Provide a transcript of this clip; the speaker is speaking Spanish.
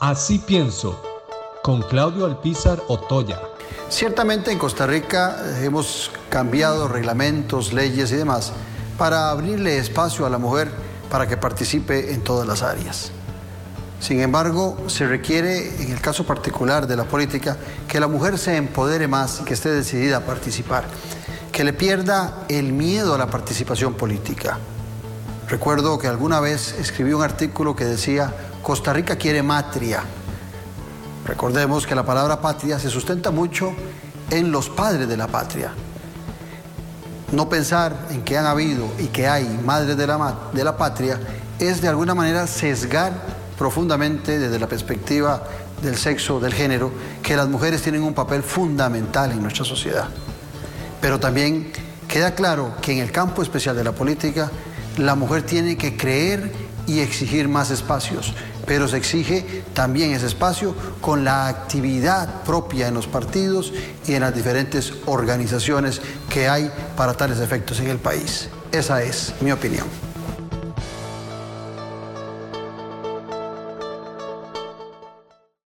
Así pienso, con Claudio Alpizar Otoya. Ciertamente en Costa Rica hemos cambiado reglamentos, leyes y demás para abrirle espacio a la mujer para que participe en todas las áreas. Sin embargo, se requiere, en el caso particular de la política, que la mujer se empodere más y que esté decidida a participar, que le pierda el miedo a la participación política. Recuerdo que alguna vez escribí un artículo que decía, Costa Rica quiere matria. Recordemos que la palabra patria se sustenta mucho en los padres de la patria. No pensar en que han habido y que hay madres de la, de la patria es de alguna manera sesgar profundamente desde la perspectiva del sexo, del género, que las mujeres tienen un papel fundamental en nuestra sociedad. Pero también queda claro que en el campo especial de la política, la mujer tiene que creer y exigir más espacios, pero se exige también ese espacio con la actividad propia en los partidos y en las diferentes organizaciones que hay para tales efectos en el país. Esa es mi opinión.